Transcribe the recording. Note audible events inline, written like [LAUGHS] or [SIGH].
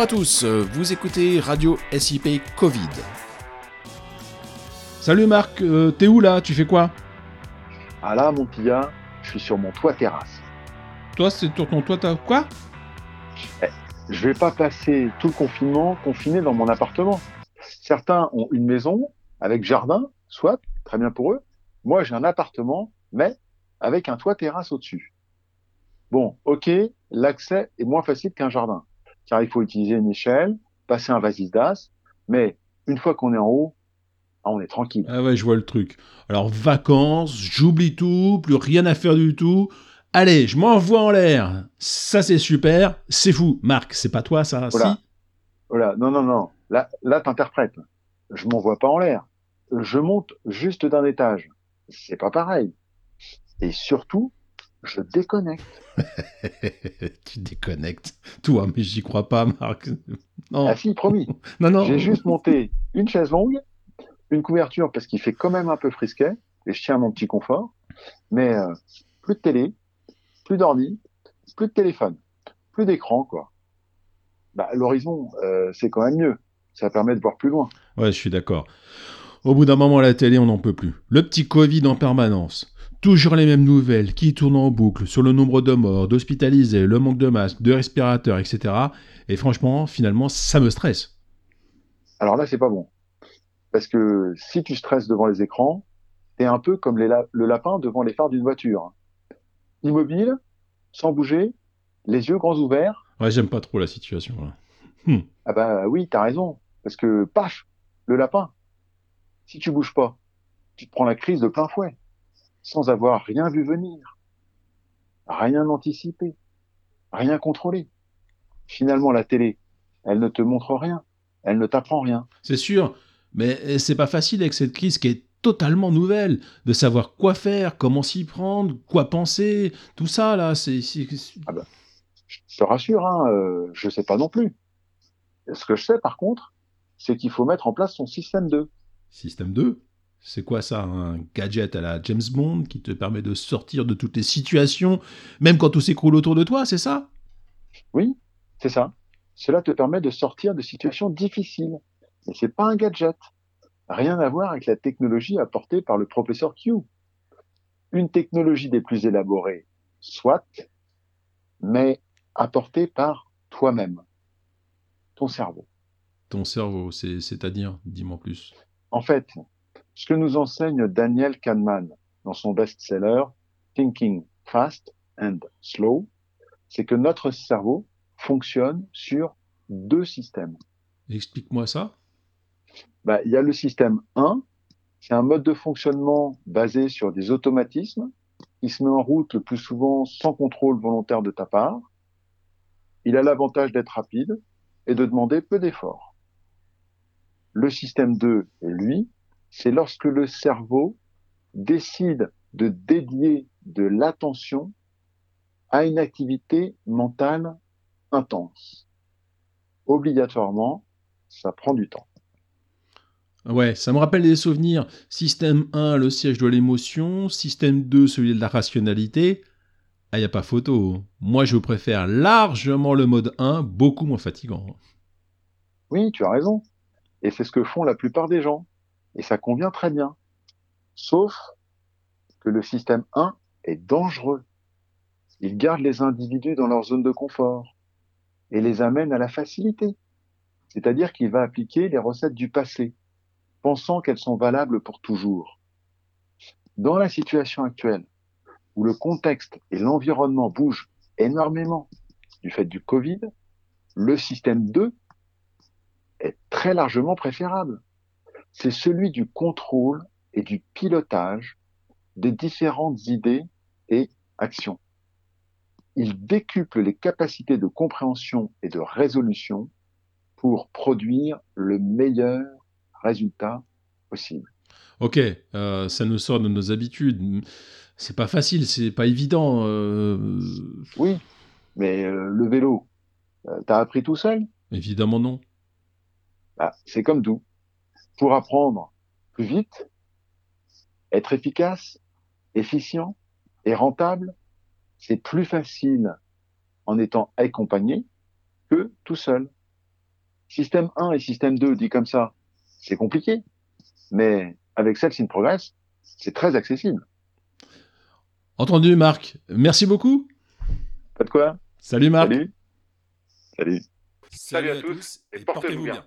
à tous, vous écoutez Radio SIP Covid. Salut Marc, euh, t'es où là Tu fais quoi? Ah là, mon pilla, je suis sur mon toit terrasse. Toi, c'est sur ton toit, t'as quoi? Eh, Je vais pas passer tout le confinement confiné dans mon appartement. Certains ont une maison avec jardin, soit, très bien pour eux. Moi, j'ai un appartement, mais avec un toit terrasse au-dessus. Bon, ok, l'accès est moins facile qu'un jardin, car il faut utiliser une échelle, passer un vasistas, mais une fois qu'on est en haut, ah, on est tranquille. Ah ouais, je vois le truc. Alors, vacances, j'oublie tout, plus rien à faire du tout. Allez, je m'envoie en l'air. Ça, c'est super. C'est fou. Marc, c'est pas toi, ça voilà. Si? Voilà. Non, non, non. Là, là t'interprètes. Je m'envoie pas en l'air. Je monte juste d'un étage. C'est pas pareil. Et surtout, je déconnecte. [LAUGHS] tu déconnectes. Toi, mais j'y crois pas, Marc. Non. Ah si, promis. [LAUGHS] non, non. J'ai juste monté une chaise longue une couverture parce qu'il fait quand même un peu frisquet et je tiens à mon petit confort. Mais euh, plus de télé, plus d'ordi, plus de téléphone, plus d'écran, quoi. Bah, l'horizon, euh, c'est quand même mieux. Ça permet de voir plus loin. Ouais, je suis d'accord. Au bout d'un moment, à la télé, on n'en peut plus. Le petit Covid en permanence. Toujours les mêmes nouvelles qui tournent en boucle sur le nombre de morts, d'hospitalisés, le manque de masques, de respirateurs, etc. Et franchement, finalement, ça me stresse. Alors là, c'est pas bon. Parce que si tu stresses devant les écrans, t'es un peu comme le lapin devant les phares d'une voiture. Immobile, sans bouger, les yeux grands ouverts. Ouais, j'aime pas trop la situation. [LAUGHS] Hmm. Ah bah oui, t'as raison. Parce que, paf, le lapin, si tu bouges pas, tu te prends la crise de plein fouet, sans avoir rien vu venir, rien anticipé, rien contrôlé. Finalement, la télé, elle ne te montre rien, elle ne t'apprend rien. C'est sûr, mais eh, c'est pas facile avec cette crise qui est totalement nouvelle, de savoir quoi faire, comment s'y prendre, quoi penser, tout ça là, c'est. Ah bah, je te rassure, hein, euh, je sais pas non plus. Ce que je sais par contre, c'est qu'il faut mettre en place son système 2. Système 2 c'est quoi ça Un gadget à la James Bond qui te permet de sortir de toutes les situations, même quand tout s'écroule autour de toi, c'est ça? Oui, c'est ça. Cela te permet de sortir de situations difficiles. Mais c'est pas un gadget. Rien à voir avec la technologie apportée par le professeur Q. Une technologie des plus élaborées, soit, mais apportée par toi-même, ton cerveau. Ton cerveau, c'est-à-dire, dis-moi plus. En fait, ce que nous enseigne Daniel Kahneman dans son best-seller Thinking Fast and Slow, c'est que notre cerveau fonctionne sur deux systèmes. Explique-moi ça bah, il y a le système 1, c'est un mode de fonctionnement basé sur des automatismes qui se met en route le plus souvent sans contrôle volontaire de ta part. Il a l'avantage d'être rapide et de demander peu d'efforts. Le système 2, lui, c'est lorsque le cerveau décide de dédier de l'attention à une activité mentale intense. Obligatoirement, ça prend du temps. Ouais, ça me rappelle des souvenirs. Système 1, le siège de l'émotion. Système 2, celui de la rationalité. Ah, y a pas photo. Moi, je préfère largement le mode 1, beaucoup moins fatigant. Oui, tu as raison. Et c'est ce que font la plupart des gens. Et ça convient très bien. Sauf que le système 1 est dangereux. Il garde les individus dans leur zone de confort et les amène à la facilité. C'est-à-dire qu'il va appliquer les recettes du passé pensant qu'elles sont valables pour toujours. Dans la situation actuelle, où le contexte et l'environnement bougent énormément du fait du Covid, le système 2 est très largement préférable. C'est celui du contrôle et du pilotage des différentes idées et actions. Il décuple les capacités de compréhension et de résolution pour produire le meilleur résultat possible. Ok, euh, ça nous sort de nos habitudes. C'est pas facile, c'est pas évident. Euh, oui, mais euh, le vélo, t'as appris tout seul? Évidemment non. Bah, c'est comme tout. Pour apprendre plus vite, être efficace, efficient et rentable, c'est plus facile en étant accompagné que tout seul. Système 1 et système 2, dit comme ça, c'est compliqué. Mais avec Cells in Progress, c'est très accessible. Entendu, Marc. Merci beaucoup. Pas de quoi. Salut, Marc. Salut. Salut. Salut, à, tous et portez-vous bien.